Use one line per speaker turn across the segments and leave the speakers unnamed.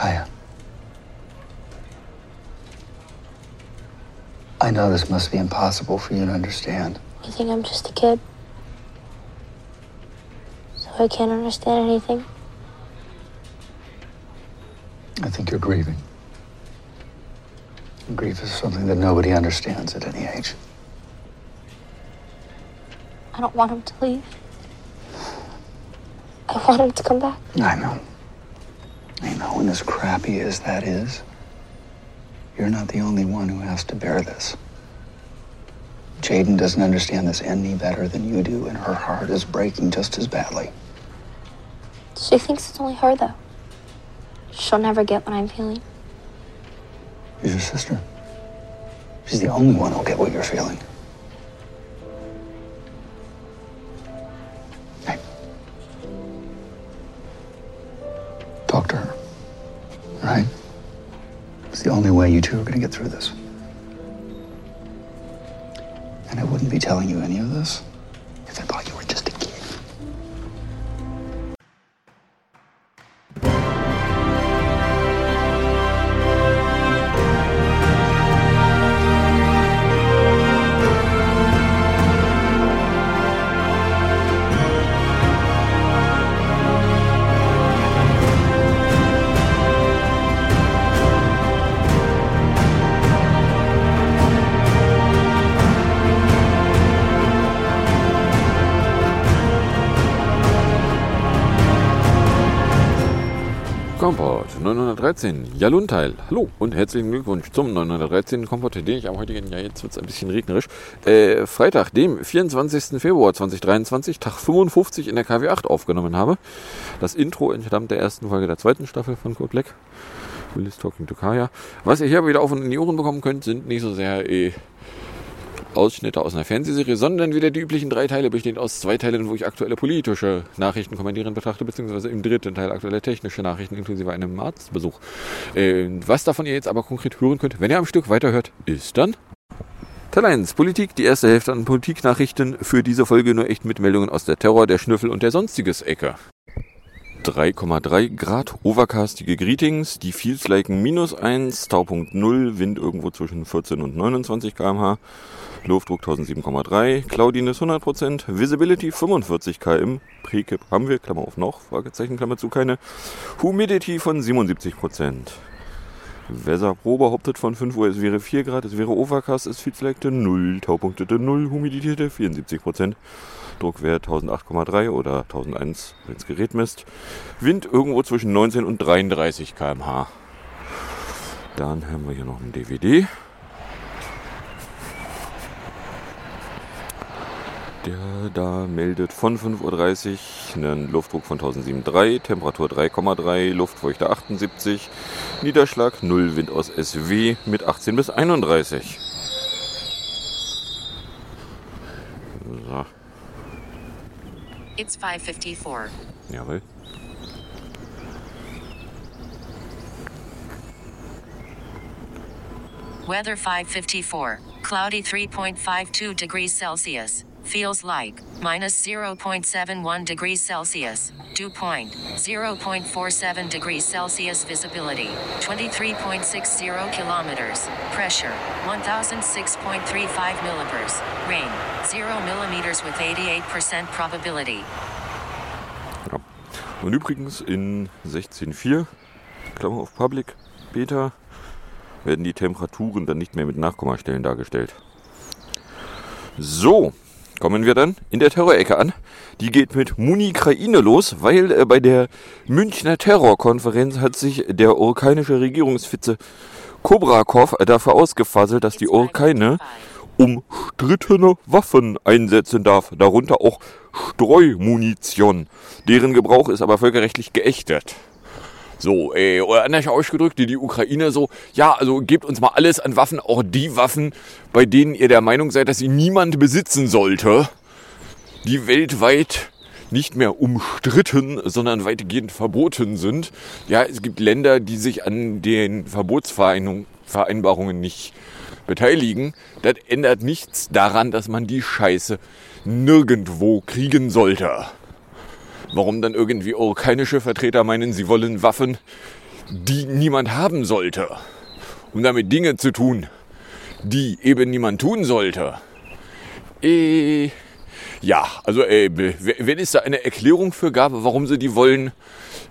Kaya. I know this must be impossible for you to understand.
You think I'm just a kid? So I can't understand anything?
I think you're grieving. And grief is something that nobody understands at any age.
I don't want him to leave. I want him to come back.
I know. I know, and as crappy as that is, you're not the only one who has to bear this. Jaden doesn't understand this any better than you do, and her heart is breaking just as badly.
She thinks it's only her, though. She'll never get what I'm feeling.
She's your sister. She's the only one who'll get what you're feeling. You two are going to get through this. And I wouldn't be telling you any of this
913, Jalunteil. Hallo und herzlichen Glückwunsch zum 913. Kompott, den ich am heutigen Jahr, jetzt wird es ein bisschen regnerisch, äh, Freitag, dem 24. Februar 2023, Tag 55 in der KW8 aufgenommen habe. Das Intro entstammt der ersten Folge der zweiten Staffel von Code Black. Will is Talking to Kaya. Was ihr hier wieder auf und in die Ohren bekommen könnt, sind nicht so sehr äh, Ausschnitte aus einer Fernsehserie, sondern wieder die üblichen drei Teile, bestehend aus zwei Teilen, wo ich aktuelle politische Nachrichten kommentieren betrachte, beziehungsweise im dritten Teil aktuelle technische Nachrichten inklusive einem Arztbesuch. Äh, was davon ihr jetzt aber konkret hören könnt, wenn ihr am Stück weiterhört, ist dann Teil 1, Politik, die erste Hälfte an Politiknachrichten. Für diese Folge nur echt mit Meldungen aus der Terror, der Schnüffel und der sonstiges Ecke. 3,3 Grad, overcastige Greetings, die Feels liken minus 1, Taupunkt 0, Wind irgendwo zwischen 14 und 29 km/h, Luftdruck 1007,3, Cloudiness 100%, Visibility 45 km, Prekip haben wir, Klammer auf noch, Fragezeichen, Klammer zu keine, Humidity von 77%. Weserpro behauptet von 5 Uhr, es wäre 4 Grad, es wäre Overcast, es Feels likte 0, Taupunktete 0, Humidität 74%. Druckwert 1008,3 oder 1001, wenn das Gerät misst. Wind irgendwo zwischen 19 und 33 km/h. Dann haben wir hier noch ein DVD. Der da meldet von 5.30 Uhr einen Luftdruck von 1007,3, Temperatur 3,3, Luftfeuchte 78, Niederschlag 0, Wind aus SW mit 18 bis 31.
It's 554.
Jawohl.
Weather 554. Cloudy 3.52 degrees Celsius. Feels like minus 0.71 degrees Celsius. Dew point 0.47 degrees Celsius. Visibility 23.60 kilometers. Pressure 1006.35 millibars. Rain 0 millimeters with 88% probability.
Ja. Und übrigens in 16.4, Klammer auf Public, Beta, werden die Temperaturen dann nicht mehr mit Nachkommastellen dargestellt. So, kommen wir dann in der Terrorecke an. Die geht mit Munikraine los, weil äh, bei der Münchner Terrorkonferenz hat sich der ukrainische Regierungsvizepräsident Kobrakov dafür ausgefaselt, dass die Ukraine umstrittene Waffen einsetzen darf, darunter auch Streumunition. Deren Gebrauch ist aber völkerrechtlich geächtet. So, äh, oder anders ausgedrückt, die, die Ukraine so, ja, also gebt uns mal alles an Waffen, auch die Waffen, bei denen ihr der Meinung seid, dass sie niemand besitzen sollte, die weltweit nicht mehr umstritten, sondern weitgehend verboten sind. Ja, es gibt Länder, die sich an den Verbotsvereinbarungen nicht beteiligen. Das ändert nichts daran, dass man die Scheiße nirgendwo kriegen sollte. Warum dann irgendwie ukrainische Vertreter meinen, sie wollen Waffen, die niemand haben sollte, um damit Dinge zu tun, die eben niemand tun sollte. Äh, ja, also äh, wenn es da eine Erklärung für gab, warum sie die wollen,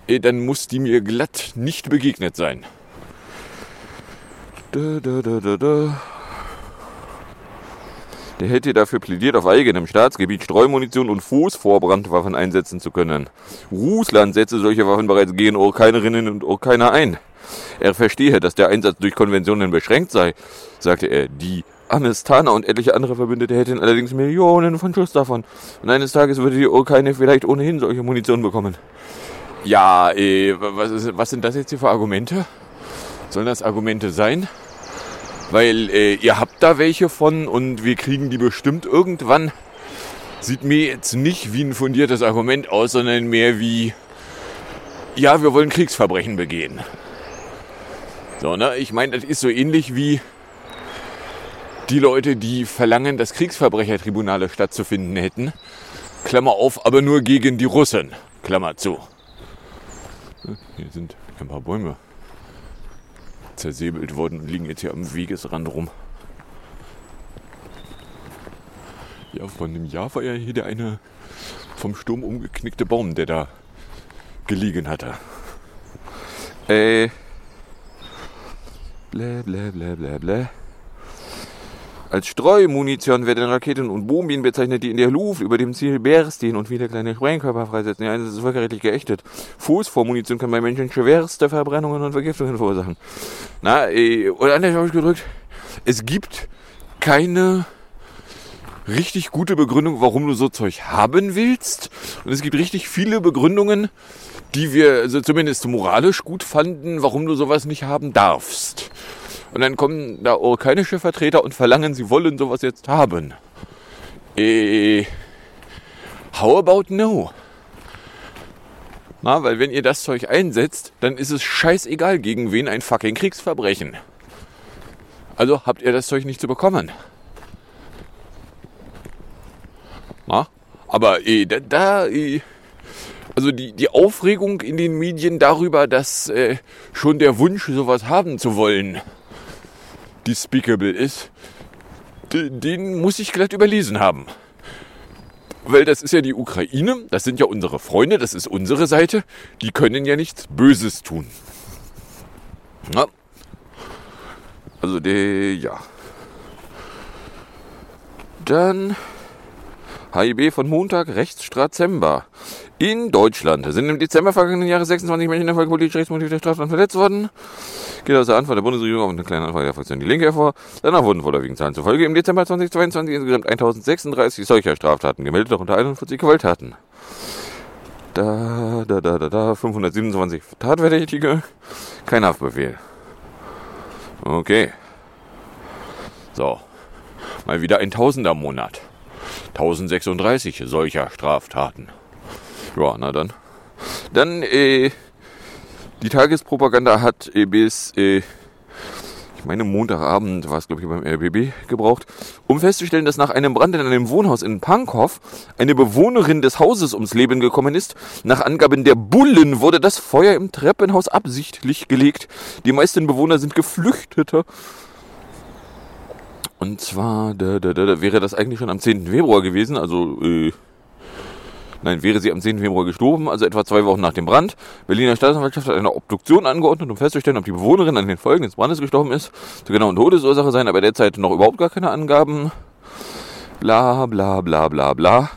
äh, dann muss die mir glatt nicht begegnet sein. Da, da, da, da, da. Der hätte dafür plädiert, auf eigenem Staatsgebiet Streumunition und Fußvorbrandwaffen einsetzen zu können. Russland setze solche Waffen bereits gegen Urkeinerinnen und Urkainer ein. Er verstehe, dass der Einsatz durch Konventionen beschränkt sei, sagte er. Die Amestaner und etliche andere Verbündete hätten allerdings Millionen von Schuss davon. Und eines Tages würde die Urkaine vielleicht ohnehin solche Munition bekommen. Ja, äh, was, ist, was sind das jetzt hier für Argumente? Sollen das Argumente sein? Weil äh, ihr habt da welche von und wir kriegen die bestimmt irgendwann. Sieht mir jetzt nicht wie ein fundiertes Argument aus, sondern mehr wie, ja, wir wollen Kriegsverbrechen begehen. So, ne? Ich meine, das ist so ähnlich wie die Leute, die verlangen, dass Kriegsverbrechertribunale stattzufinden hätten. Klammer auf, aber nur gegen die Russen. Klammer zu. Hier sind ein paar Bäume zersäbelt worden und liegen jetzt hier am Wegesrand rum. Ja, vor einem Jahr war ja hier der eine vom Sturm umgeknickte Baum, der da gelegen hatte. Äh. Blä, blä, blä, blä, blä. Als Streumunition werden Raketen und Bomben bezeichnet, die in der Luft über dem Ziel stehen und wieder kleine Sprengkörper freisetzen. Ja, das ist völkerrechtlich geächtet. Phosphormunition kann bei Menschen schwerste Verbrennungen und Vergiftungen verursachen. Na, äh, oder anders ausgedrückt, es gibt keine richtig gute Begründung, warum du so Zeug haben willst. Und es gibt richtig viele Begründungen, die wir also zumindest moralisch gut fanden, warum du sowas nicht haben darfst. Und dann kommen da urkeinische Vertreter und verlangen, sie wollen sowas jetzt haben. Äh, how about no? Na, weil wenn ihr das Zeug einsetzt, dann ist es scheißegal, gegen wen ein fucking Kriegsverbrechen. Also habt ihr das Zeug nicht zu bekommen. Na? Aber eh, da, da eh, also die, die Aufregung in den Medien darüber, dass äh, schon der Wunsch, sowas haben zu wollen, despicable ist, den muss ich glatt überlesen haben. Weil das ist ja die Ukraine, das sind ja unsere Freunde, das ist unsere Seite, die können ja nichts Böses tun. Na? Also der, ja. Dann HIB von Montag, Rechtsstrazember. In Deutschland sind im Dezember vergangenen Jahres 26 Menschen in der Folge politisch rechtsmotiv der Straftat verletzt worden. Geht aus der Antwort der Bundesregierung auf eine kleine Anfrage der Fraktion Die Linke hervor. Danach wurden vorderwiegend Zahlen zufolge im Dezember 2022 insgesamt 1036 solcher Straftaten gemeldet, darunter 41 Gewalttaten. Da, da, da, da, da, 527 Tatverdächtige, kein Haftbefehl. Okay. So. Mal wieder ein Tausender Monat. 1036 solcher Straftaten. Ja, na dann. Dann, äh, die Tagespropaganda hat äh, bis, äh, ich meine, Montagabend war es, glaube ich, beim RBB gebraucht, um festzustellen, dass nach einem Brand in einem Wohnhaus in Pankow eine Bewohnerin des Hauses ums Leben gekommen ist. Nach Angaben der Bullen wurde das Feuer im Treppenhaus absichtlich gelegt. Die meisten Bewohner sind Geflüchtete. Und zwar, da, da, da, da wäre das eigentlich schon am 10. Februar gewesen, also äh, Nein, wäre sie am 10. Februar gestorben, also etwa zwei Wochen nach dem Brand. Berliner Staatsanwaltschaft hat eine Obduktion angeordnet, um festzustellen, ob die Bewohnerin an den Folgen des Brandes gestorben ist. Zur genauen Todesursache seien aber derzeit noch überhaupt gar keine Angaben. Bla bla bla bla bla.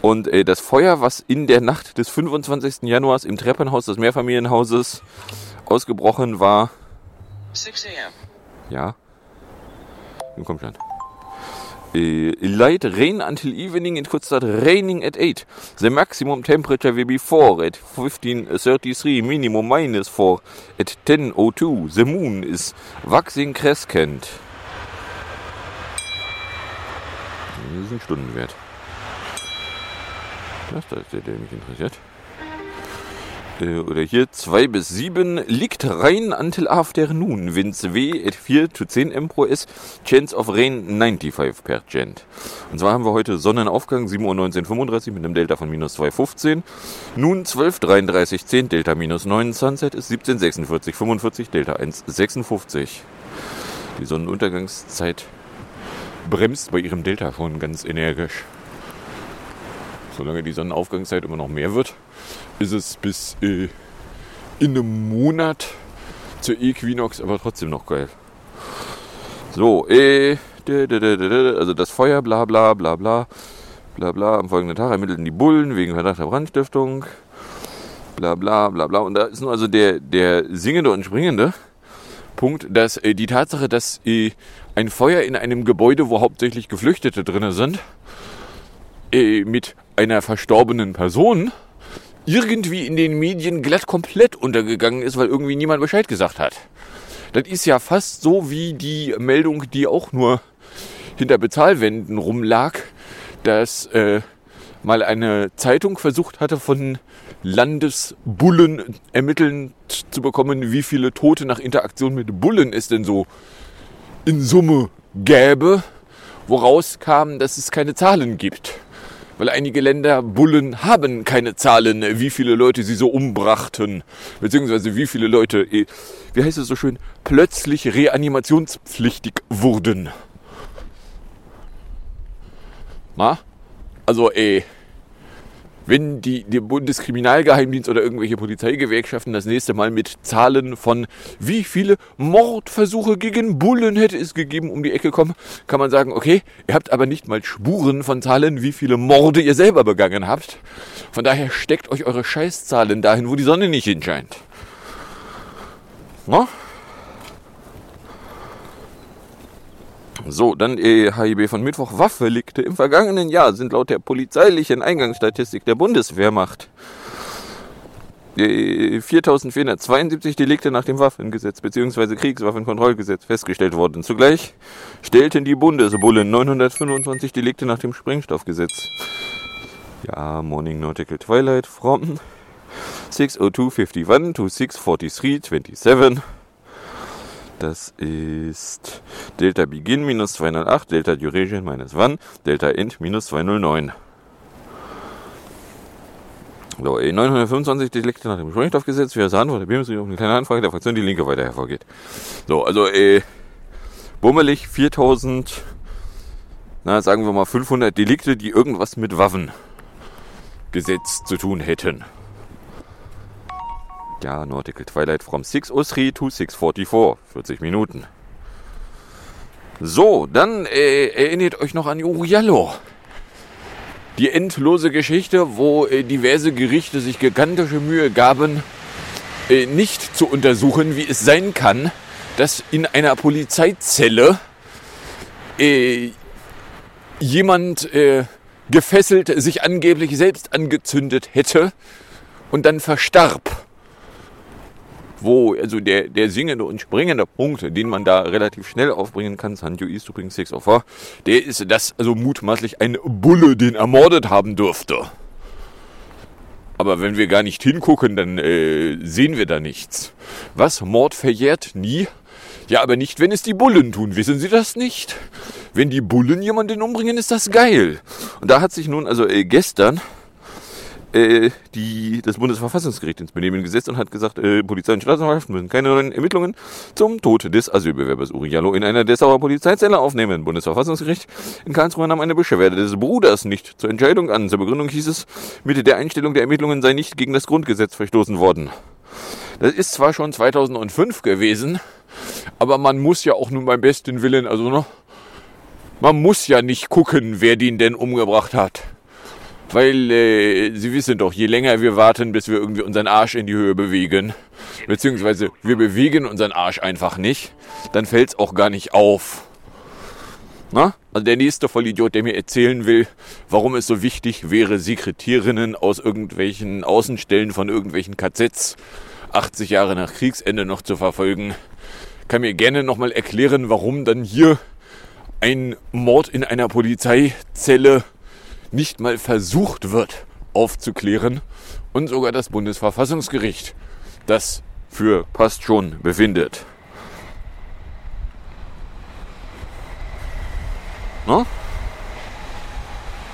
Und äh, das Feuer, was in der Nacht des 25. Januars im Treppenhaus des Mehrfamilienhauses ausgebrochen war. 6 a.m. Ja. Nun kommt schon. Uh, light rain until evening it could start raining at 8. The maximum temperature will be 4 at 1533, minimum minus 4 at 1002. The moon is waxing crescent. Das ist ein Stundenwert. Das, ist der, der mich interessiert. Oder hier 2 bis 7 liegt rein until afternoon. Winds W at 4 to 10 M pro S. Chance of Rain 95%. Und zwar haben wir heute Sonnenaufgang 7.19.35 Uhr mit einem Delta von minus 2,15. Nun 12.33.10 Delta minus 9. Sunset ist 17.46.45 Delta 1,56. Die Sonnenuntergangszeit bremst bei ihrem Delta schon ganz energisch. Solange die Sonnenaufgangszeit immer noch mehr wird, ist es bis äh, in einem Monat zur Equinox aber trotzdem noch geil. So, äh, also das Feuer, bla bla bla bla bla bla. Am folgenden Tag ermittelten die Bullen wegen Verdacht der Brandstiftung. Bla bla bla bla. Und da ist nun also der, der singende und springende Punkt, dass äh, die Tatsache, dass äh, ein Feuer in einem Gebäude, wo hauptsächlich Geflüchtete drin sind, äh, mit einer verstorbenen Person irgendwie in den Medien glatt komplett untergegangen ist, weil irgendwie niemand Bescheid gesagt hat. Das ist ja fast so wie die Meldung, die auch nur hinter Bezahlwänden rumlag, dass äh, mal eine Zeitung versucht hatte, von Landesbullen ermitteln zu bekommen, wie viele Tote nach Interaktion mit Bullen es denn so in Summe gäbe, woraus kam, dass es keine Zahlen gibt weil einige Länder Bullen haben keine Zahlen, wie viele Leute sie so umbrachten, beziehungsweise wie viele Leute, eh, wie heißt es so schön, plötzlich reanimationspflichtig wurden. Na? Also, eh, wenn die, der Bundeskriminalgeheimdienst oder irgendwelche Polizeigewerkschaften das nächste Mal mit Zahlen von wie viele Mordversuche gegen Bullen hätte es gegeben um die Ecke kommen, kann man sagen, okay, ihr habt aber nicht mal Spuren von Zahlen, wie viele Morde ihr selber begangen habt. Von daher steckt euch eure Scheißzahlen dahin, wo die Sonne nicht hinscheint. Na? So, dann e HIB von Mittwoch. Waffendelikte im vergangenen Jahr sind laut der polizeilichen Eingangsstatistik der Bundeswehrmacht 4.472 Delikte nach dem Waffengesetz bzw. Kriegswaffenkontrollgesetz festgestellt worden. Zugleich stellten die Bundesbullen 925 Delikte nach dem Sprengstoffgesetz. Ja, Morning Nautical Twilight from 60251 to 64327. Das ist Delta Begin minus 208, Delta Duration minus 1, Delta End minus 209. So, 925 Delikte nach dem Sprengstoffgesetz. Wir sahen vor der BMS auf eine kleine Anfrage der Fraktion die Linke weiter hervorgeht. So, also, äh, bummelig 4000, na, sagen wir mal 500 Delikte, die irgendwas mit Waffengesetz zu tun hätten. Ja, Nautical Twilight from 6.03 to 6.44. 40 Minuten. So, dann äh, erinnert euch noch an Uriallo. Die endlose Geschichte, wo äh, diverse Gerichte sich gigantische Mühe gaben, äh, nicht zu untersuchen, wie es sein kann, dass in einer Polizeizelle äh, jemand äh, gefesselt sich angeblich selbst angezündet hätte und dann verstarb wo, also der, der singende und springende Punkt, den man da relativ schnell aufbringen kann, Sanjo ist übrigens 6 of 4, der ist, dass also mutmaßlich ein Bulle den ermordet haben dürfte. Aber wenn wir gar nicht hingucken, dann äh, sehen wir da nichts. Was? Mord verjährt nie? Ja, aber nicht, wenn es die Bullen tun. Wissen Sie das nicht? Wenn die Bullen jemanden umbringen, ist das geil. Und da hat sich nun also äh, gestern äh, die, das Bundesverfassungsgericht ins Benehmen gesetzt und hat gesagt, äh, Polizei und Staatsanwaltschaft müssen keine neuen Ermittlungen zum Tod des Asylbewerbers Uriallo in einer Dessauer Polizeizelle aufnehmen. Bundesverfassungsgericht in Karlsruhe nahm eine Beschwerde des Bruders nicht zur Entscheidung an. Zur Begründung hieß es, mit der Einstellung der Ermittlungen sei nicht gegen das Grundgesetz verstoßen worden. Das ist zwar schon 2005 gewesen, aber man muss ja auch nun beim besten Willen, also noch, man muss ja nicht gucken, wer den denn umgebracht hat. Weil äh, Sie wissen doch, je länger wir warten, bis wir irgendwie unseren Arsch in die Höhe bewegen, beziehungsweise wir bewegen unseren Arsch einfach nicht, dann fällt es auch gar nicht auf. Na? Also der nächste Vollidiot, der mir erzählen will, warum es so wichtig wäre, Sekretärinnen aus irgendwelchen Außenstellen von irgendwelchen KZs 80 Jahre nach Kriegsende noch zu verfolgen, kann mir gerne nochmal erklären, warum dann hier ein Mord in einer Polizeizelle nicht mal versucht wird aufzuklären und sogar das Bundesverfassungsgericht, das für passt schon befindet. No?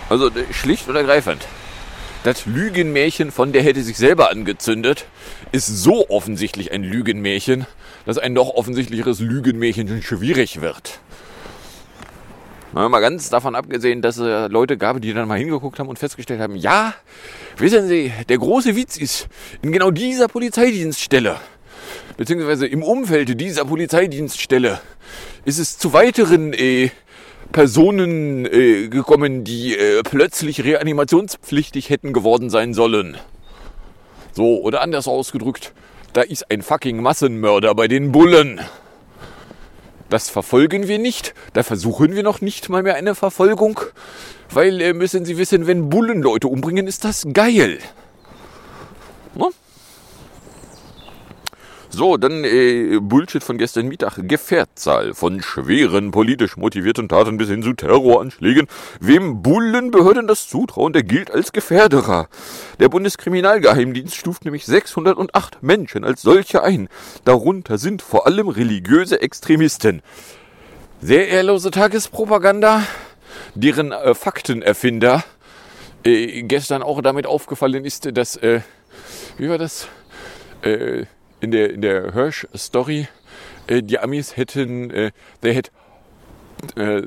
Also schlicht und ergreifend. Das Lügenmärchen von der hätte sich selber angezündet, ist so offensichtlich ein Lügenmärchen, dass ein noch offensichtlicheres Lügenmärchen schwierig wird. Mal ganz davon abgesehen, dass es Leute gab, die dann mal hingeguckt haben und festgestellt haben, ja, wissen Sie, der große Witz ist, in genau dieser Polizeidienststelle, beziehungsweise im Umfeld dieser Polizeidienststelle, ist es zu weiteren äh, Personen äh, gekommen, die äh, plötzlich reanimationspflichtig hätten geworden sein sollen. So, oder anders ausgedrückt, da ist ein fucking Massenmörder bei den Bullen. Das verfolgen wir nicht, da versuchen wir noch nicht mal mehr eine Verfolgung, weil äh, müssen Sie wissen, wenn Bullen Leute umbringen, ist das geil. Ne? So, dann äh, Bullshit von gestern Mittag. Gefährtzahl von schweren politisch motivierten Taten bis hin zu Terroranschlägen. Wem Bullenbehörden das zutrauen, der gilt als Gefährderer. Der Bundeskriminalgeheimdienst stuft nämlich 608 Menschen als solche ein. Darunter sind vor allem religiöse Extremisten. Sehr ehrlose Tagespropaganda, deren äh, Faktenerfinder äh, gestern auch damit aufgefallen ist, dass, äh, wie war das? Äh, in der, in der Hirsch-Story, äh, die Amis hätten, äh, they had äh,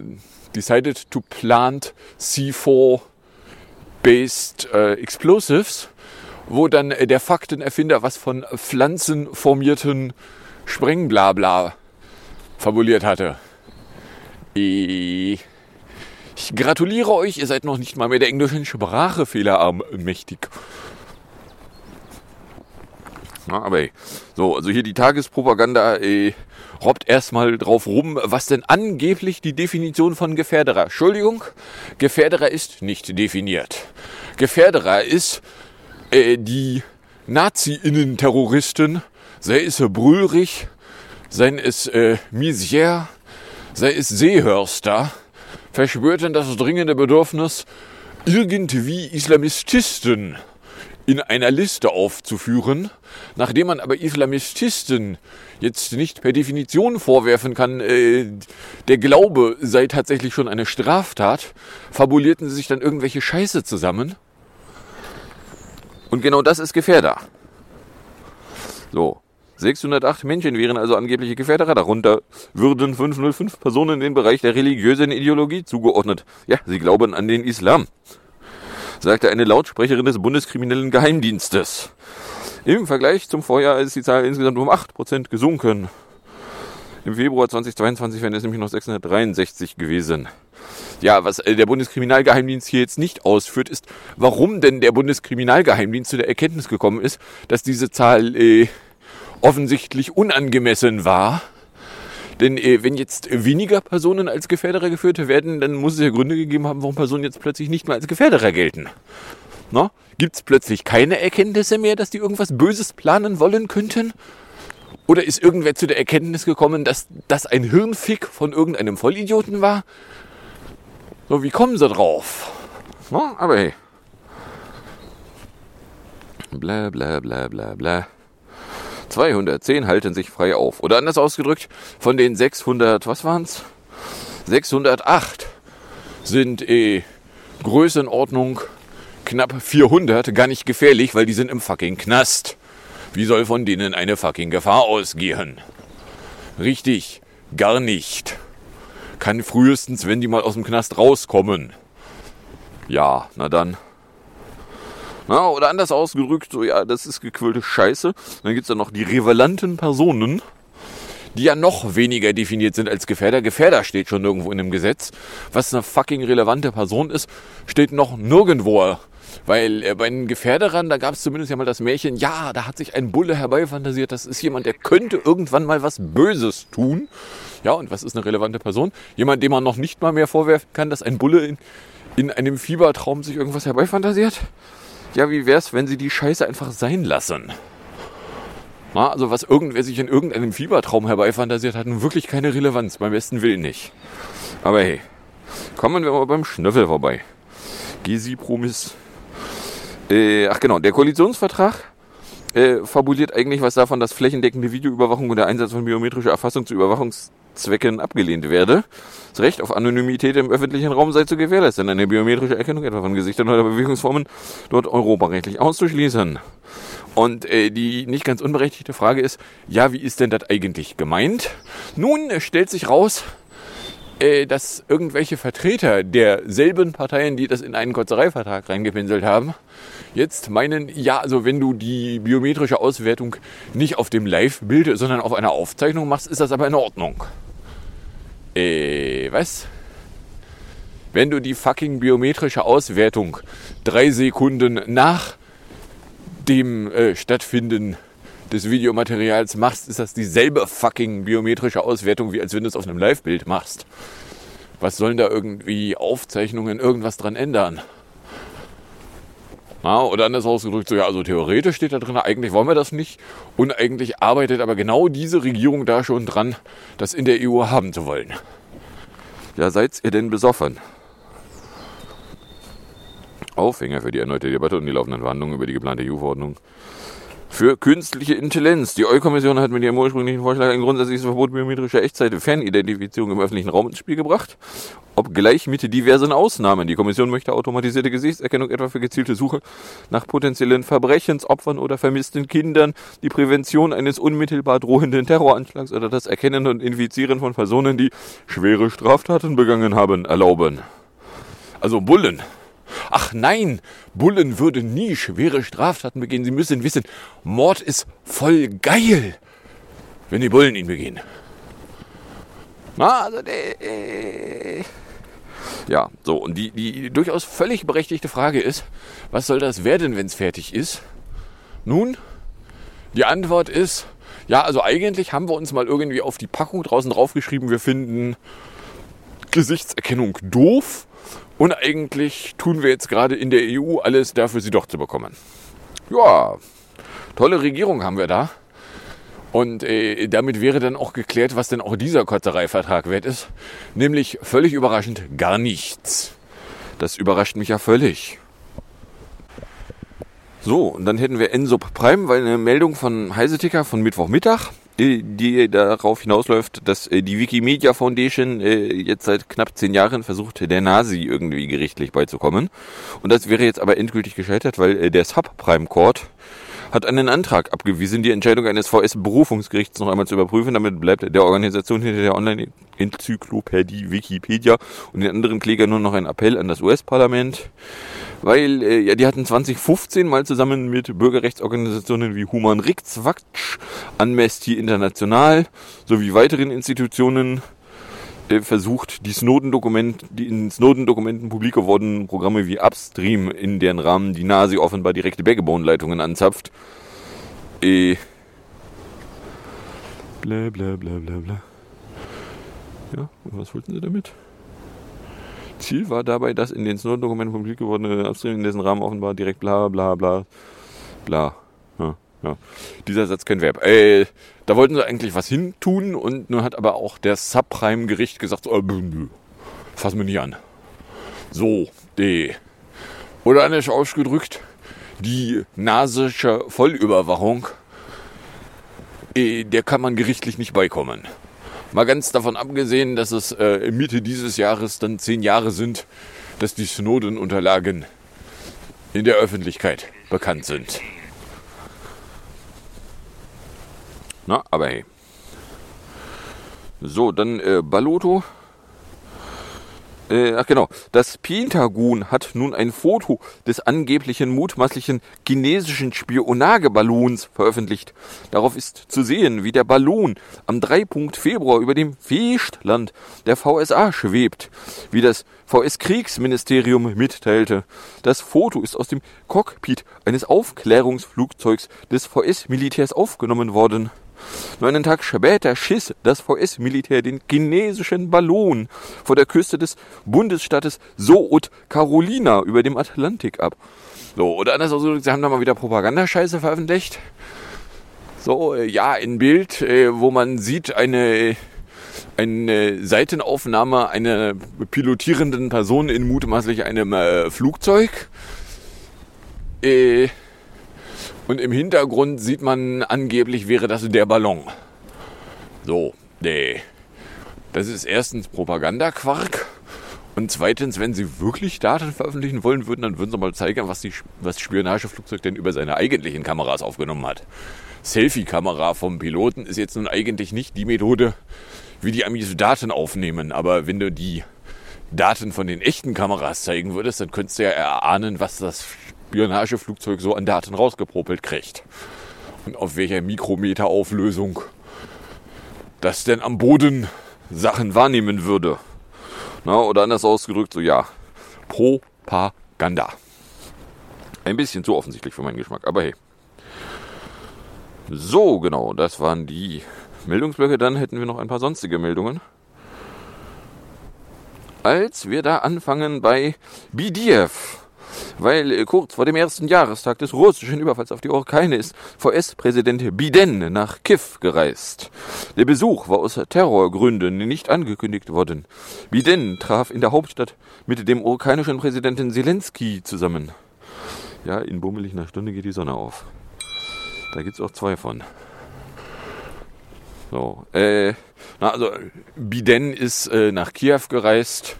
decided to plant C4-based äh, explosives, wo dann äh, der Faktenerfinder was von pflanzenformierten Sprengblabla fabuliert hatte. Ich gratuliere euch, ihr seid noch nicht mal mehr der englischen Sprache fehlerarm-mächtig. Na, aber ey, so, also hier die Tagespropaganda ey, robbt erstmal drauf rum, was denn angeblich die Definition von Gefährderer. Entschuldigung, Gefährderer ist nicht definiert. Gefährderer ist äh, die Nazi-Innen-Terroristen, sei es Brüllrich, sei es äh, Misier, sei es Seehörster, verschwörten das dringende Bedürfnis, irgendwie Islamististen in einer Liste aufzuführen, nachdem man aber Islamististen jetzt nicht per Definition vorwerfen kann, äh, der Glaube sei tatsächlich schon eine Straftat, fabulierten sie sich dann irgendwelche Scheiße zusammen. Und genau das ist Gefährder. So, 608 Menschen wären also angebliche Gefährderer, darunter würden 505 Personen in den Bereich der religiösen Ideologie zugeordnet. Ja, sie glauben an den Islam sagte eine Lautsprecherin des Bundeskriminellen Geheimdienstes. Im Vergleich zum Vorjahr ist die Zahl insgesamt um 8% gesunken. Im Februar 2022 wären es nämlich noch 663 gewesen. Ja, was äh, der Bundeskriminalgeheimdienst hier jetzt nicht ausführt, ist, warum denn der Bundeskriminalgeheimdienst zu der Erkenntnis gekommen ist, dass diese Zahl äh, offensichtlich unangemessen war denn äh, wenn jetzt weniger Personen als Gefährderer geführt werden, dann muss es ja Gründe gegeben haben, warum Personen jetzt plötzlich nicht mehr als Gefährderer gelten. Gibt es plötzlich keine Erkenntnisse mehr, dass die irgendwas Böses planen wollen könnten? Oder ist irgendwer zu der Erkenntnis gekommen, dass das ein Hirnfick von irgendeinem Vollidioten war? So, wie kommen sie drauf? Na, aber hey. Bla bla bla bla bla. 210 halten sich frei auf. Oder anders ausgedrückt, von den 600, was waren's? 608 sind eh Größenordnung knapp 400 gar nicht gefährlich, weil die sind im fucking Knast. Wie soll von denen eine fucking Gefahr ausgehen? Richtig, gar nicht. Kann frühestens, wenn die mal aus dem Knast rauskommen. Ja, na dann. Na, oder anders ausgedrückt, so ja, das ist gequillte Scheiße. Dann gibt es dann noch die revelanten Personen, die ja noch weniger definiert sind als Gefährder. Gefährder steht schon nirgendwo in dem Gesetz. Was eine fucking relevante Person ist, steht noch nirgendwo. Weil äh, bei den Gefährderern, da gab es zumindest ja mal das Märchen, ja, da hat sich ein Bulle herbeifantasiert, das ist jemand, der könnte irgendwann mal was Böses tun. Ja, und was ist eine relevante Person? Jemand, dem man noch nicht mal mehr vorwerfen kann, dass ein Bulle in, in einem Fiebertraum sich irgendwas herbeifantasiert? Ja, wie wär's, wenn sie die Scheiße einfach sein lassen? Na, also was irgendwer sich in irgendeinem Fiebertraum herbeifantasiert, hat nun wirklich keine Relevanz, beim besten Willen nicht. Aber hey, kommen wir mal beim Schnöffel vorbei. Gesipromis Äh, ach genau, der Koalitionsvertrag äh, fabuliert eigentlich was davon, dass flächendeckende Videoüberwachung und der Einsatz von biometrischer Erfassung zu Überwachungszwecken abgelehnt werde. Das Recht auf Anonymität im öffentlichen Raum sei zu gewährleisten, eine biometrische Erkennung etwa von Gesichtern oder Bewegungsformen dort europarechtlich auszuschließen. Und äh, die nicht ganz unberechtigte Frage ist, ja, wie ist denn das eigentlich gemeint? Nun stellt sich raus, dass irgendwelche Vertreter derselben Parteien, die das in einen Kotzereivertrag reingepinselt haben, jetzt meinen, ja, also wenn du die biometrische Auswertung nicht auf dem Live-Bild, sondern auf einer Aufzeichnung machst, ist das aber in Ordnung. Äh, was? Wenn du die fucking biometrische Auswertung drei Sekunden nach dem äh, Stattfinden des Videomaterials machst, ist das dieselbe fucking biometrische Auswertung, wie als wenn du es auf einem Live-Bild machst. Was sollen da irgendwie Aufzeichnungen irgendwas dran ändern? Na, oder anders ausgedrückt, so ja, also theoretisch steht da drin, eigentlich wollen wir das nicht. Und eigentlich arbeitet aber genau diese Regierung da schon dran, das in der EU haben zu wollen. Ja, seid ihr denn besoffen? Aufhänger für die erneute Debatte und die laufenden Verhandlungen über die geplante EU-Verordnung für künstliche Intelligenz. Die EU-Kommission hat mit ihrem ursprünglichen Vorschlag ein grundsätzliches Verbot biometrischer Echtzeit-Fernidentifizierung im öffentlichen Raum ins Spiel gebracht, obgleich mit diversen Ausnahmen. Die Kommission möchte automatisierte Gesichtserkennung etwa für gezielte Suche nach potenziellen Verbrechensopfern oder vermissten Kindern, die Prävention eines unmittelbar drohenden Terroranschlags oder das Erkennen und Infizieren von Personen, die schwere Straftaten begangen haben, erlauben. Also Bullen. Ach nein, Bullen würden nie schwere Straftaten begehen. Sie müssen wissen, Mord ist voll geil, wenn die Bullen ihn begehen. Na, also, äh, ja, so, und die, die durchaus völlig berechtigte Frage ist, was soll das werden, wenn es fertig ist? Nun, die Antwort ist, ja, also eigentlich haben wir uns mal irgendwie auf die Packung draußen draufgeschrieben, wir finden Gesichtserkennung doof und eigentlich tun wir jetzt gerade in der EU alles dafür, sie doch zu bekommen. Ja, tolle Regierung haben wir da. Und äh, damit wäre dann auch geklärt, was denn auch dieser Kotzereivertrag wert ist. Nämlich völlig überraschend gar nichts. Das überrascht mich ja völlig. So, und dann hätten wir Ensop Prime, weil eine Meldung von Heiseticker von Mittwochmittag die darauf hinausläuft, dass äh, die Wikimedia Foundation äh, jetzt seit knapp zehn Jahren versucht, der Nazi irgendwie gerichtlich beizukommen. Und das wäre jetzt aber endgültig gescheitert, weil äh, der Subprime Court hat einen Antrag abgewiesen, die Entscheidung eines VS-Berufungsgerichts noch einmal zu überprüfen. Damit bleibt der Organisation hinter der Online-Enzyklopädie Wikipedia und den anderen Klägern nur noch ein Appell an das US-Parlament weil äh, ja, die hatten 2015 mal zusammen mit Bürgerrechtsorganisationen wie Human Rights Watch, Amnesty International sowie weiteren Institutionen äh, versucht, die Snowden-Dokument, die in Snowden-Dokumenten publik gewordenen Programme wie Upstream, in deren Rahmen die Nasi offenbar direkte Backbone-Leitungen anzapft, äh, bla bla bla bla bla. Ja, und was wollten sie damit? Ziel war dabei, dass in den Snowden-Dokumenten publik gewordene Upstream in dessen Rahmen offenbar direkt bla bla bla bla. Ja, ja. Dieser Satz kein Verb. Äh, da wollten sie eigentlich was hin tun und nun hat aber auch der Subprime-Gericht gesagt, so, äh, fassen wir nicht an. So, die. Oder anders ausgedrückt, die nasische Vollüberwachung, äh, der kann man gerichtlich nicht beikommen. Mal ganz davon abgesehen, dass es äh, Mitte dieses Jahres dann zehn Jahre sind, dass die Snowden-Unterlagen in der Öffentlichkeit bekannt sind. Na, aber hey. So, dann äh, Baloto äh, ach genau, das Pentagon hat nun ein Foto des angeblichen mutmaßlichen chinesischen Spionageballons veröffentlicht. Darauf ist zu sehen, wie der Ballon am 3. Februar über dem Festland der VSA schwebt, wie das VS-Kriegsministerium mitteilte. Das Foto ist aus dem Cockpit eines Aufklärungsflugzeugs des VS-Militärs aufgenommen worden. Nur einen Tag später schiss das VS-Militär den chinesischen Ballon vor der Küste des Bundesstaates Soot Carolina über dem Atlantik ab. So, oder anders ausgedrückt, sie haben da mal wieder Propagandascheiße veröffentlicht. So, äh, ja, ein Bild, äh, wo man sieht eine, eine Seitenaufnahme einer pilotierenden Person in mutmaßlich einem äh, Flugzeug Äh, und im Hintergrund sieht man angeblich wäre das der Ballon. So, nee. Das ist erstens Propagandaquark. Und zweitens, wenn sie wirklich Daten veröffentlichen wollen würden, dann würden sie mal zeigen, was, die, was das Spionageflugzeug denn über seine eigentlichen Kameras aufgenommen hat. Selfie-Kamera vom Piloten ist jetzt nun eigentlich nicht die Methode, wie die Amis Daten aufnehmen. Aber wenn du die Daten von den echten Kameras zeigen würdest, dann könntest du ja erahnen, was das Spionageflugzeug so an Daten rausgepropelt kriegt. Und auf welcher Mikrometerauflösung das denn am Boden Sachen wahrnehmen würde. Na, oder anders ausgedrückt, so ja, Propaganda. Ein bisschen zu offensichtlich für meinen Geschmack, aber hey. So, genau, das waren die Meldungsblöcke. Dann hätten wir noch ein paar sonstige Meldungen. Als wir da anfangen bei BDF, weil äh, kurz vor dem ersten Jahrestag des russischen Überfalls auf die Ukraine ist VS-Präsident Biden nach Kiew gereist. Der Besuch war aus Terrorgründen nicht angekündigt worden. Biden traf in der Hauptstadt mit dem ukrainischen Präsidenten Zelensky zusammen. Ja, in bummelig einer Stunde geht die Sonne auf. Da gibt's auch zwei von. So, äh, na, also Biden ist äh, nach Kiew gereist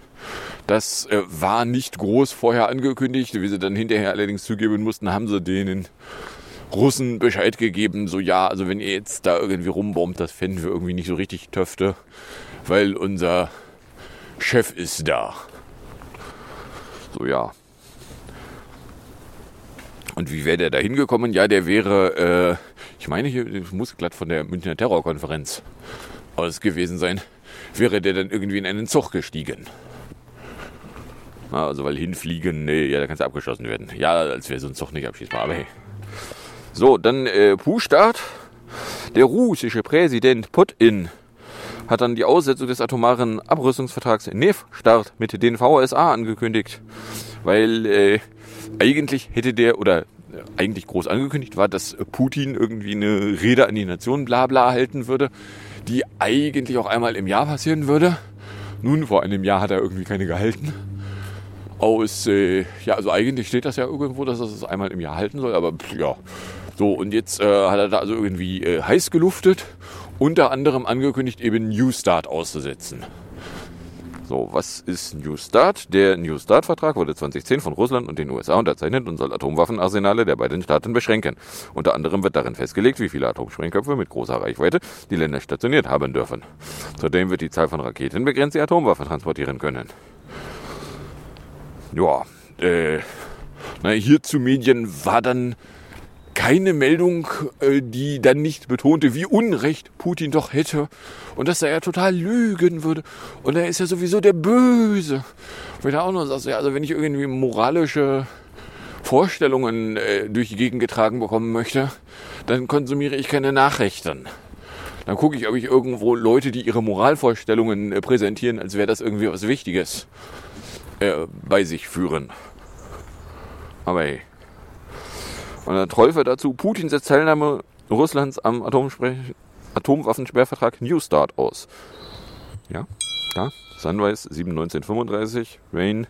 das äh, war nicht groß vorher angekündigt. Wie sie dann hinterher allerdings zugeben mussten, haben sie denen Russen Bescheid gegeben, so ja, also wenn ihr jetzt da irgendwie rumbombt, das fänden wir irgendwie nicht so richtig töfte, weil unser Chef ist da. So ja. Und wie wäre der da hingekommen? Ja, der wäre, äh, ich meine, hier muss glatt von der Münchner Terrorkonferenz aus gewesen sein, wäre der dann irgendwie in einen Zug gestiegen. Also weil hinfliegen, nee, ja, da kannst du abgeschossen werden. Ja, als wäre sonst doch nicht abschießbar, aber hey. So, dann äh, Puh-Start. Der russische Präsident Putin hat dann die Aussetzung des atomaren Abrüstungsvertrags NEF-Start mit den VSA angekündigt. Weil äh, eigentlich hätte der, oder äh, eigentlich groß angekündigt war, dass Putin irgendwie eine Rede an die Nation bla bla halten würde, die eigentlich auch einmal im Jahr passieren würde. Nun, vor einem Jahr hat er irgendwie keine gehalten aus, äh, ja, also eigentlich steht das ja irgendwo, dass das einmal im Jahr halten soll, aber ja. So, und jetzt äh, hat er da also irgendwie äh, heiß geluftet, unter anderem angekündigt, eben New Start auszusetzen. So, was ist New Start? Der New Start-Vertrag wurde 2010 von Russland und den USA unterzeichnet und soll Atomwaffenarsenale der beiden Staaten beschränken. Unter anderem wird darin festgelegt, wie viele Atomsprengköpfe mit großer Reichweite die Länder stationiert haben dürfen. Zudem wird die Zahl von Raketen begrenzt, die Atomwaffen transportieren können ja, äh, na, hier zu Medien war dann keine Meldung, äh, die dann nicht betonte, wie Unrecht Putin doch hätte und dass er ja total lügen würde und er ist ja sowieso der Böse. Er auch noch sagt, ja, also wenn ich irgendwie moralische Vorstellungen äh, durch die Gegend getragen bekommen möchte, dann konsumiere ich keine Nachrichten. Dann gucke ich, ob ich irgendwo Leute, die ihre Moralvorstellungen äh, präsentieren, als wäre das irgendwie was Wichtiges äh, bei sich führen. Aber hey. Und der Teufel dazu, Putin setzt Teilnahme Russlands am Atomwaffensperrvertrag New Start aus. Ja, da, Sunrise 71935, Rain,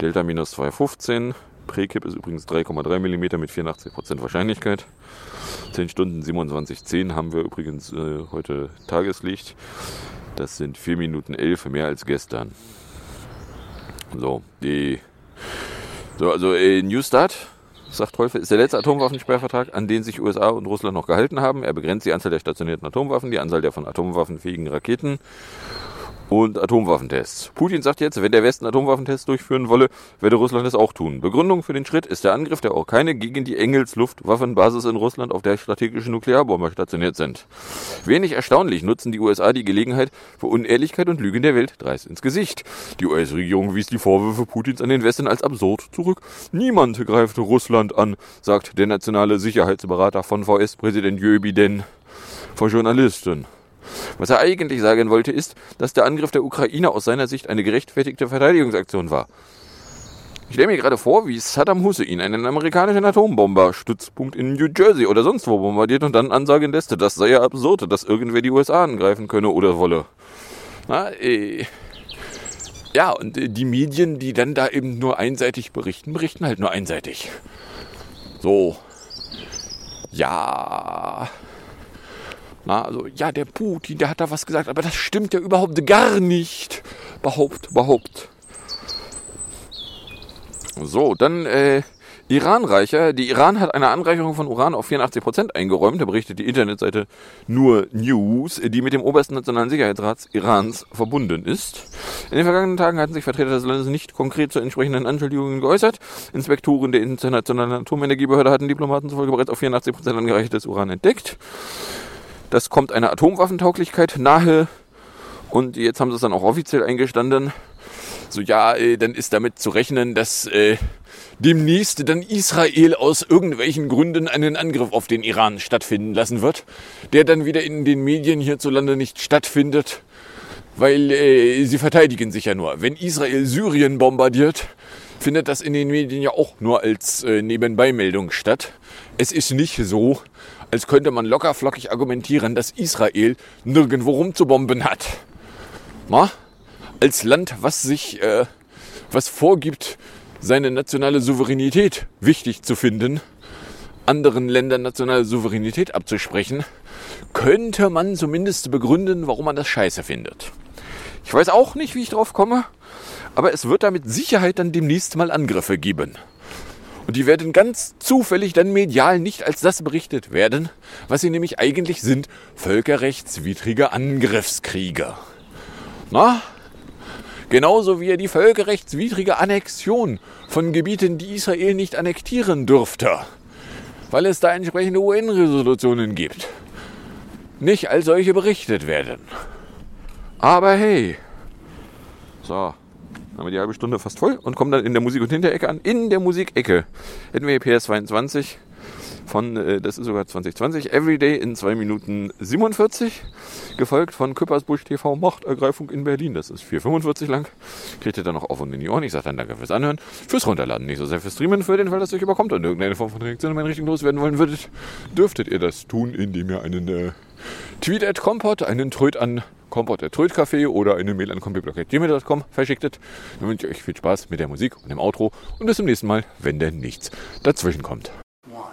Delta minus 215, Prekip ist übrigens 3,3 mm mit 84% Wahrscheinlichkeit. 10 Stunden 27,10 haben wir übrigens äh, heute Tageslicht. Das sind 4 Minuten 11 mehr als gestern. So, die. So, also äh, New Start, sagt Teufel, ist der letzte Atomwaffensperrvertrag, an den sich USA und Russland noch gehalten haben. Er begrenzt die Anzahl der stationierten Atomwaffen, die Anzahl der von atomwaffenfähigen Raketen und Atomwaffentests. Putin sagt jetzt, wenn der Westen Atomwaffentests durchführen wolle, werde Russland es auch tun. Begründung für den Schritt ist der Angriff der Orkane gegen die Engels Luftwaffenbasis in Russland, auf der strategische Nuklearbomber stationiert sind. Wenig erstaunlich nutzen die USA die Gelegenheit für Unehrlichkeit und Lügen der Welt dreist ins Gesicht. Die US-Regierung wies die Vorwürfe Putins an den Westen als absurd zurück. Niemand greift Russland an, sagt der nationale Sicherheitsberater von VS-Präsident Joe Biden vor Journalisten. Was er eigentlich sagen wollte, ist, dass der Angriff der Ukraine aus seiner Sicht eine gerechtfertigte Verteidigungsaktion war. Ich stelle mir gerade vor, wie Saddam Hussein einen amerikanischen Atombomber-Stützpunkt in New Jersey oder sonst wo bombardiert und dann ansagen lässt, das sei ja absurd, dass irgendwer die USA angreifen könne oder wolle. Na, äh, ja, und äh, die Medien, die dann da eben nur einseitig berichten, berichten halt nur einseitig. So. Ja. Na, also, ja, der Putin, der hat da was gesagt, aber das stimmt ja überhaupt gar nicht. Behaupt, behaupt. So, dann äh, Iranreicher. Die Iran hat eine Anreicherung von Uran auf 84 Prozent eingeräumt. Da berichtet die Internetseite Nur News, die mit dem obersten Nationalen Sicherheitsrat Irans verbunden ist. In den vergangenen Tagen hatten sich Vertreter des Landes nicht konkret zu entsprechenden Anschuldigungen geäußert. Inspektoren der Internationalen Atomenergiebehörde hatten Diplomaten zufolge bereits auf 84 Prozent angereichertes Uran entdeckt. Das kommt einer Atomwaffentauglichkeit nahe. Und jetzt haben sie es dann auch offiziell eingestanden. So, ja, äh, dann ist damit zu rechnen, dass äh, demnächst dann Israel aus irgendwelchen Gründen einen Angriff auf den Iran stattfinden lassen wird, der dann wieder in den Medien hierzulande nicht stattfindet, weil äh, sie verteidigen sich ja nur. Wenn Israel Syrien bombardiert, findet das in den Medien ja auch nur als äh, Nebenbeimeldung statt. Es ist nicht so, als könnte man lockerflockig argumentieren, dass Israel nirgendwo rumzubomben hat. Na? Als Land, was sich, äh, was vorgibt, seine nationale Souveränität wichtig zu finden, anderen Ländern nationale Souveränität abzusprechen, könnte man zumindest begründen, warum man das scheiße findet. Ich weiß auch nicht, wie ich drauf komme, aber es wird da mit Sicherheit dann demnächst mal Angriffe geben. Und die werden ganz zufällig dann medial nicht als das berichtet werden, was sie nämlich eigentlich sind, völkerrechtswidrige Angriffskriege. Na? Genauso wie er die völkerrechtswidrige Annexion von Gebieten, die Israel nicht annektieren dürfte, weil es da entsprechende UN-Resolutionen gibt, nicht als solche berichtet werden. Aber hey, so, haben wir die halbe Stunde fast voll und kommen dann in der Musik- und Hinterecke an. In der Musikecke hätten wir PS 22 von, äh, das ist sogar 2020, Everyday in 2 Minuten 47, gefolgt von Küppersbusch TV Machtergreifung in Berlin. Das ist 4,45 lang. Kriegt ihr dann noch auf und in die Ohren. Ich sage dann danke fürs Anhören, fürs Runterladen, nicht so sehr fürs Streamen, für den Fall, dass euch überkommt und irgendeine Form von Reaktion in meine Richtung loswerden wollen würdet, dürftet ihr das tun, indem ihr einen äh, Tweet at Compot, einen Tröd an Kompott der Trödcafé oder eine Mail an computerblog.gmail.com verschicktet. Dann wünsche ich euch viel Spaß mit der Musik und dem Outro und bis zum nächsten Mal, wenn denn nichts dazwischen kommt.
One,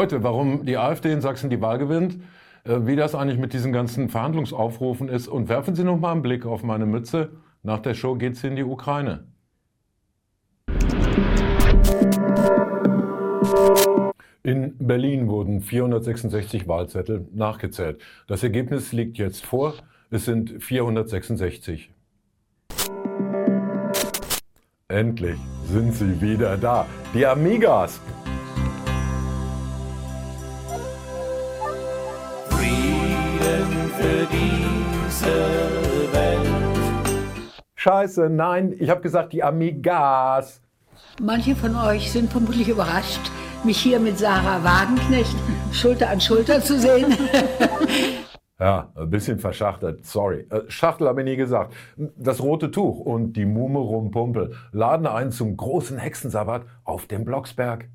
Heute, warum die AfD in Sachsen die Wahl gewinnt, äh, wie das eigentlich mit diesen ganzen Verhandlungsaufrufen ist und werfen Sie noch mal einen Blick auf meine Mütze. Nach der Show geht's in die Ukraine. In Berlin wurden 466 Wahlzettel nachgezählt. Das Ergebnis liegt jetzt vor. Es sind 466. Endlich sind sie wieder da. Die Amigas. Scheiße, nein, ich habe gesagt die Amigas.
Manche von euch sind vermutlich überrascht, mich hier mit Sarah Wagenknecht Schulter an Schulter zu sehen.
Ja, ein bisschen verschachtelt, sorry. Äh, Schachtel habe ich nie gesagt. Das rote Tuch und die Mume Rumpumpel laden ein zum großen Hexensabbat auf dem Blocksberg.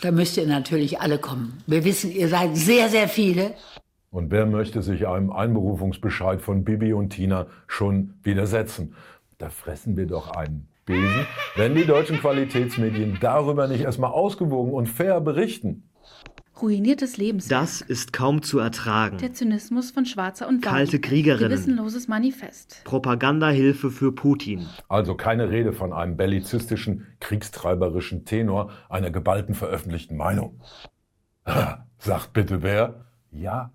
Da müsst ihr natürlich alle kommen. Wir wissen, ihr seid sehr, sehr viele.
Und wer möchte sich einem Einberufungsbescheid von Bibi und Tina schon widersetzen? Da fressen wir doch einen Besen, wenn die deutschen Qualitätsmedien darüber nicht erstmal ausgewogen und fair berichten.
Ruiniertes Lebens.
Das ist kaum zu ertragen.
Der Zynismus von Schwarzer und Weiß.
Kalte Kriegerinnen.
Gewissenloses Manifest.
Propagandahilfe für Putin.
Also keine Rede von einem bellizistischen, kriegstreiberischen Tenor einer geballten veröffentlichten Meinung. Sagt bitte wer? Ja.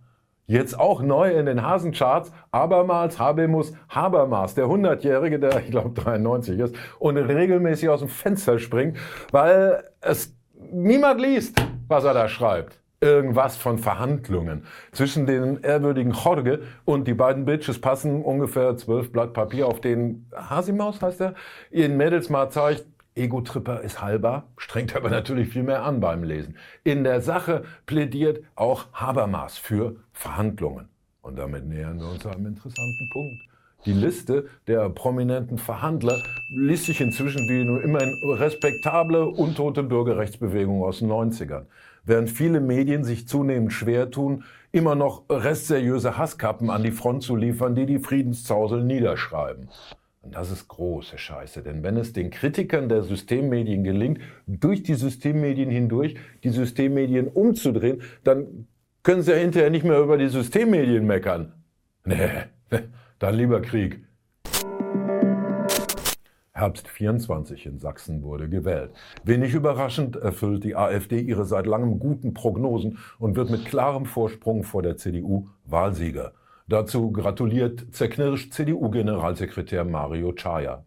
Jetzt auch neu in den Hasencharts, abermals Habemus Habermas, der 100-Jährige, der ich glaube 93 ist und regelmäßig aus dem Fenster springt, weil es niemand liest, was er da schreibt. Irgendwas von Verhandlungen zwischen den ehrwürdigen Jorge und die beiden Bitches passen ungefähr zwölf Blatt Papier, auf denen Hasimaus heißt er, ihren Mädels mal zeigt, Ego-Tripper ist halber, strengt aber natürlich viel mehr an beim Lesen. In der Sache plädiert auch Habermas für Verhandlungen. Und damit nähern wir uns einem interessanten Punkt. Die Liste der prominenten Verhandler liest sich inzwischen wie nur immer in respektable, untote Bürgerrechtsbewegung aus den 90ern. Während viele Medien sich zunehmend schwer tun, immer noch restseriöse Hasskappen an die Front zu liefern, die die Friedenszausel niederschreiben. Und das ist große Scheiße, denn wenn es den Kritikern der Systemmedien gelingt, durch die Systemmedien hindurch die Systemmedien umzudrehen, dann können sie ja hinterher nicht mehr über die Systemmedien meckern. Nee, dann lieber Krieg. Herbst 24 in Sachsen wurde gewählt. Wenig überraschend erfüllt die AfD ihre seit langem guten Prognosen und wird mit klarem Vorsprung vor der CDU Wahlsieger. Dazu gratuliert zerknirscht CDU-Generalsekretär Mario Chaya.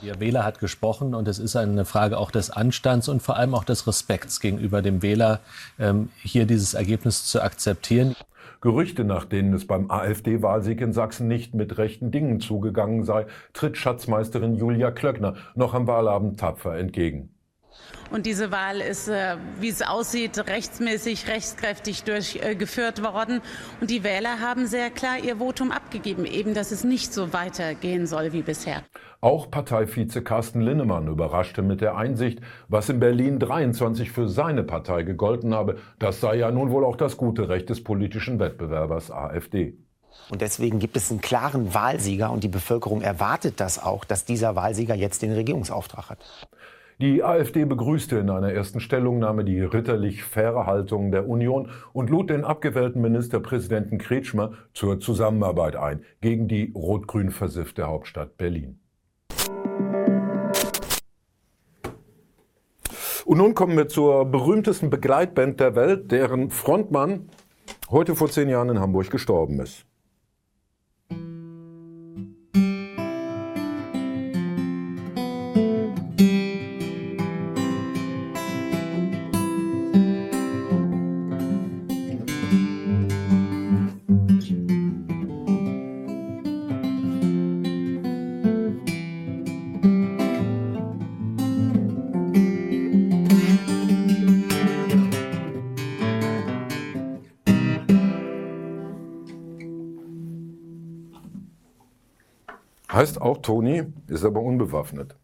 Der Wähler hat gesprochen und es ist eine Frage auch des Anstands und vor allem auch des Respekts gegenüber dem Wähler, ähm, hier dieses Ergebnis zu akzeptieren.
Gerüchte, nach denen es beim AfD-Wahlsieg in Sachsen nicht mit rechten Dingen zugegangen sei, tritt Schatzmeisterin Julia Klöckner noch am Wahlabend tapfer entgegen.
Und diese Wahl ist, äh, wie es aussieht, rechtsmäßig, rechtskräftig durchgeführt worden. Und die Wähler haben sehr klar ihr Votum abgegeben, eben, dass es nicht so weitergehen soll wie bisher.
Auch Parteivize Carsten Linnemann überraschte mit der Einsicht, was in Berlin 23 für seine Partei gegolten habe. Das sei ja nun wohl auch das gute Recht des politischen Wettbewerbers AfD.
Und deswegen gibt es einen klaren Wahlsieger und die Bevölkerung erwartet das auch, dass dieser Wahlsieger jetzt den Regierungsauftrag hat.
Die AfD begrüßte in einer ersten Stellungnahme die ritterlich faire Haltung der Union und lud den abgewählten Ministerpräsidenten Kretschmer zur Zusammenarbeit ein gegen die rot-grün versiffte Hauptstadt Berlin. Und nun kommen wir zur berühmtesten Begleitband der Welt, deren Frontmann heute vor zehn Jahren in Hamburg gestorben ist. Toni, ist aber unbewaffnet.